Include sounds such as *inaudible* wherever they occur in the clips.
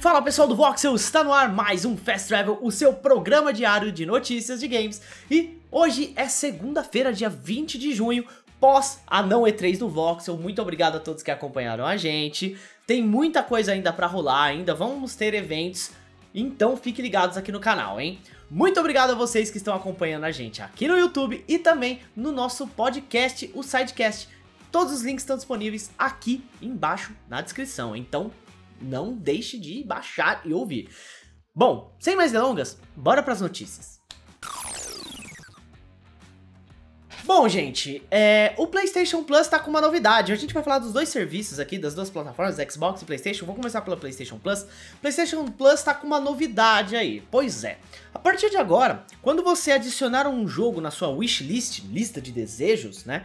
Fala pessoal do Voxel, está no ar mais um Fast Travel, o seu programa diário de notícias de games. E hoje é segunda-feira, dia 20 de junho, pós a não E3 do Voxel. Muito obrigado a todos que acompanharam a gente. Tem muita coisa ainda pra rolar ainda, vamos ter eventos, então fiquem ligados aqui no canal, hein? Muito obrigado a vocês que estão acompanhando a gente aqui no YouTube e também no nosso podcast, o Sidecast. Todos os links estão disponíveis aqui embaixo na descrição, então não deixe de baixar e ouvir. Bom, sem mais delongas, bora para as notícias. Bom, gente, é, o PlayStation Plus tá com uma novidade. A gente vai falar dos dois serviços aqui, das duas plataformas, Xbox e PlayStation. Vou começar pela PlayStation Plus. PlayStation Plus tá com uma novidade aí. Pois é, a partir de agora, quando você adicionar um jogo na sua wishlist, lista de desejos, né?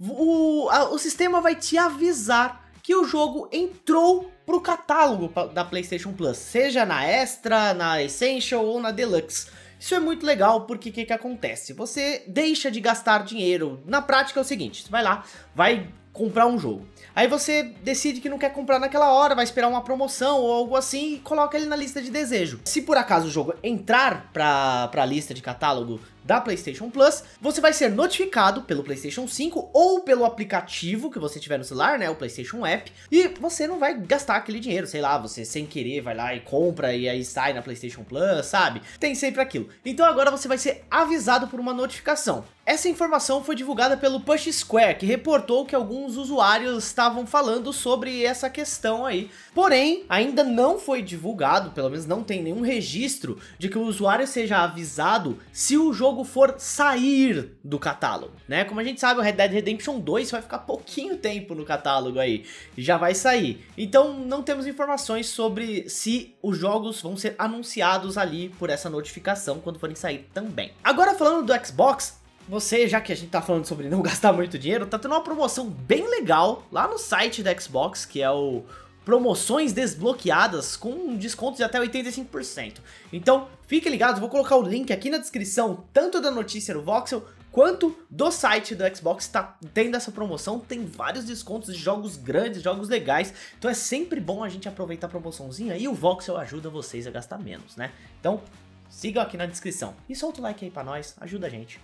O, a, o sistema vai te avisar que o jogo entrou pro catálogo da PlayStation Plus, seja na Extra, na Essential ou na Deluxe. Isso é muito legal porque o que, que acontece? Você deixa de gastar dinheiro. Na prática é o seguinte: você vai lá, vai comprar um jogo. Aí você decide que não quer comprar naquela hora, vai esperar uma promoção ou algo assim e coloca ele na lista de desejo. Se por acaso o jogo entrar para a lista de catálogo da PlayStation Plus, você vai ser notificado pelo PlayStation 5 ou pelo aplicativo que você tiver no celular, né, o PlayStation App, e você não vai gastar aquele dinheiro, sei lá, você sem querer vai lá e compra e aí sai na PlayStation Plus, sabe? Tem sempre aquilo. Então agora você vai ser avisado por uma notificação. Essa informação foi divulgada pelo Push Square, que reportou que alguns usuários estavam falando sobre essa questão aí. Porém, ainda não foi divulgado, pelo menos não tem nenhum registro de que o usuário seja avisado se o jogo for sair do catálogo, né? Como a gente sabe, o Red Dead Redemption 2 vai ficar pouquinho tempo no catálogo aí, já vai sair. Então, não temos informações sobre se os jogos vão ser anunciados ali por essa notificação quando forem sair também. Agora falando do Xbox, você, já que a gente tá falando sobre não *laughs* gastar muito dinheiro, tá tendo uma promoção bem legal lá no site da Xbox, que é o promoções desbloqueadas com descontos de até 85%. Então, fique ligado, vou colocar o link aqui na descrição, tanto da notícia do Voxel, quanto do site do Xbox tá tendo essa promoção, tem vários descontos de jogos grandes, jogos legais, então é sempre bom a gente aproveitar a promoçãozinha e o Voxel ajuda vocês a gastar menos, né? Então, sigam aqui na descrição e solta o like aí pra nós, ajuda a gente.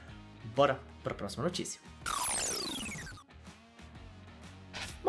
Bora pra próxima notícia.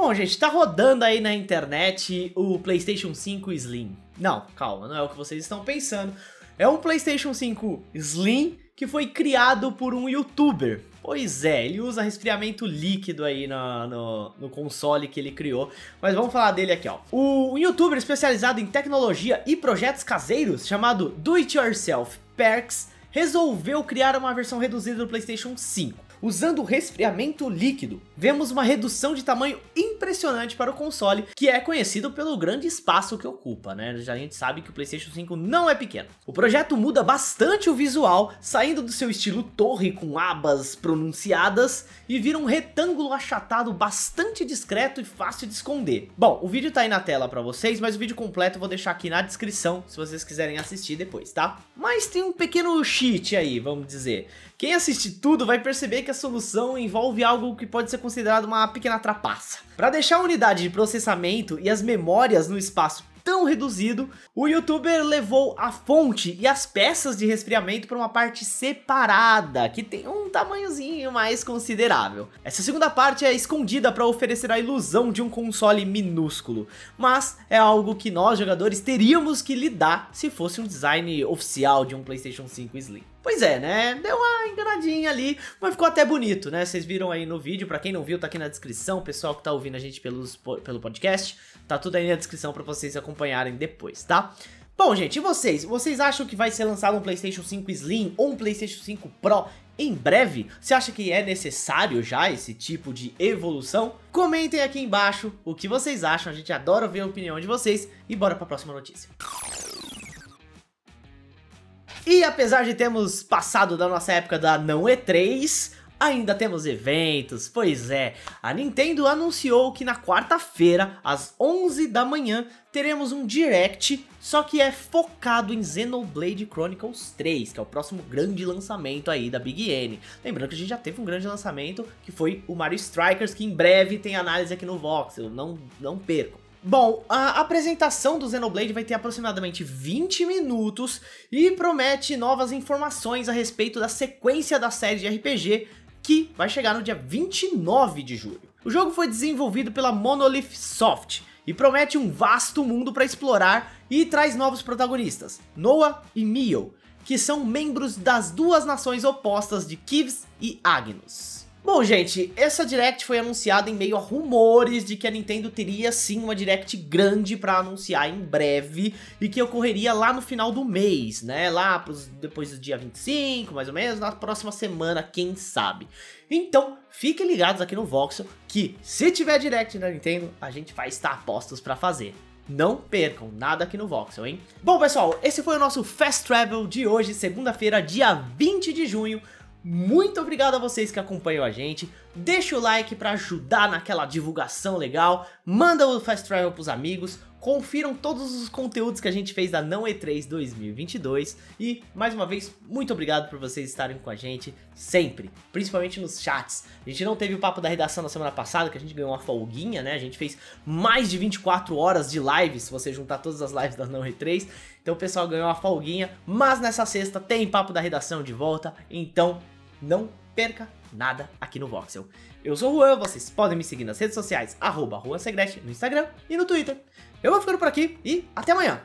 Bom, gente, tá rodando aí na internet o PlayStation 5 Slim. Não, calma, não é o que vocês estão pensando. É um PlayStation 5 Slim que foi criado por um youtuber. Pois é, ele usa resfriamento líquido aí no, no, no, console que ele criou. Mas vamos falar dele aqui, ó. O, um youtuber especializado em tecnologia e projetos caseiros, chamado Do It Yourself Perks, resolveu criar uma versão reduzida do PlayStation 5. Usando resfriamento líquido, vemos uma redução de tamanho impressionante para o console, que é conhecido pelo grande espaço que ocupa, né? Já a gente sabe que o PlayStation 5 não é pequeno. O projeto muda bastante o visual, saindo do seu estilo torre com abas pronunciadas e vira um retângulo achatado bastante discreto e fácil de esconder. Bom, o vídeo tá aí na tela para vocês, mas o vídeo completo eu vou deixar aqui na descrição se vocês quiserem assistir depois, tá? Mas tem um pequeno cheat aí, vamos dizer. Quem assiste tudo vai perceber que a solução envolve algo que pode ser considerado uma pequena trapaça. Para deixar a unidade de processamento e as memórias no espaço tão reduzido, o youtuber levou a fonte e as peças de resfriamento para uma parte separada, que tem um tamanhozinho mais considerável. Essa segunda parte é escondida para oferecer a ilusão de um console minúsculo, mas é algo que nós jogadores teríamos que lidar se fosse um design oficial de um PlayStation 5 Slim. Pois é, né? Deu uma enganadinha ali, mas ficou até bonito, né? Vocês viram aí no vídeo, para quem não viu, tá aqui na descrição, o pessoal que tá ouvindo a gente pelos, pelo podcast, tá tudo aí na descrição para vocês acompanharem depois, tá? Bom, gente, e vocês? Vocês acham que vai ser lançado um PlayStation 5 Slim ou um PlayStation 5 Pro em breve? Você acha que é necessário já esse tipo de evolução? Comentem aqui embaixo o que vocês acham, a gente adora ver a opinião de vocês e bora para a próxima notícia. E apesar de termos passado da nossa época da não E3, ainda temos eventos, pois é, a Nintendo anunciou que na quarta-feira, às 11 da manhã, teremos um Direct, só que é focado em Xenoblade Chronicles 3, que é o próximo grande lançamento aí da Big N. Lembrando que a gente já teve um grande lançamento, que foi o Mario Strikers, que em breve tem análise aqui no Voxel, não, não percam. Bom, a apresentação do Xenoblade vai ter aproximadamente 20 minutos e promete novas informações a respeito da sequência da série de RPG que vai chegar no dia 29 de julho. O jogo foi desenvolvido pela Monolith Soft e promete um vasto mundo para explorar e traz novos protagonistas, Noah e Mio, que são membros das duas nações opostas de Kivs e Agnus. Bom, gente, essa Direct foi anunciada em meio a rumores de que a Nintendo teria sim uma Direct grande para anunciar em breve e que ocorreria lá no final do mês, né? Lá pros, depois do dia 25, mais ou menos, na próxima semana, quem sabe. Então, fiquem ligados aqui no Voxel que se tiver Direct da Nintendo, a gente vai estar postos para fazer. Não percam nada aqui no Voxel, hein? Bom, pessoal, esse foi o nosso Fast Travel de hoje, segunda-feira, dia 20 de junho. Muito obrigado a vocês que acompanham a gente. Deixa o like para ajudar naquela divulgação legal. Manda o Fast Travel pros amigos. Confiram todos os conteúdos que a gente fez da Não E3 2022. E, mais uma vez, muito obrigado por vocês estarem com a gente sempre. Principalmente nos chats. A gente não teve o papo da redação na semana passada, que a gente ganhou uma folguinha, né? A gente fez mais de 24 horas de live, se você juntar todas as lives da Não E3. Então o pessoal ganhou uma folguinha. Mas nessa sexta tem papo da redação de volta. Então não perca nada aqui no Voxel. Eu sou o Juan, vocês podem me seguir nas redes sociais, arroba no Instagram e no Twitter. Eu vou ficando por aqui e até amanhã!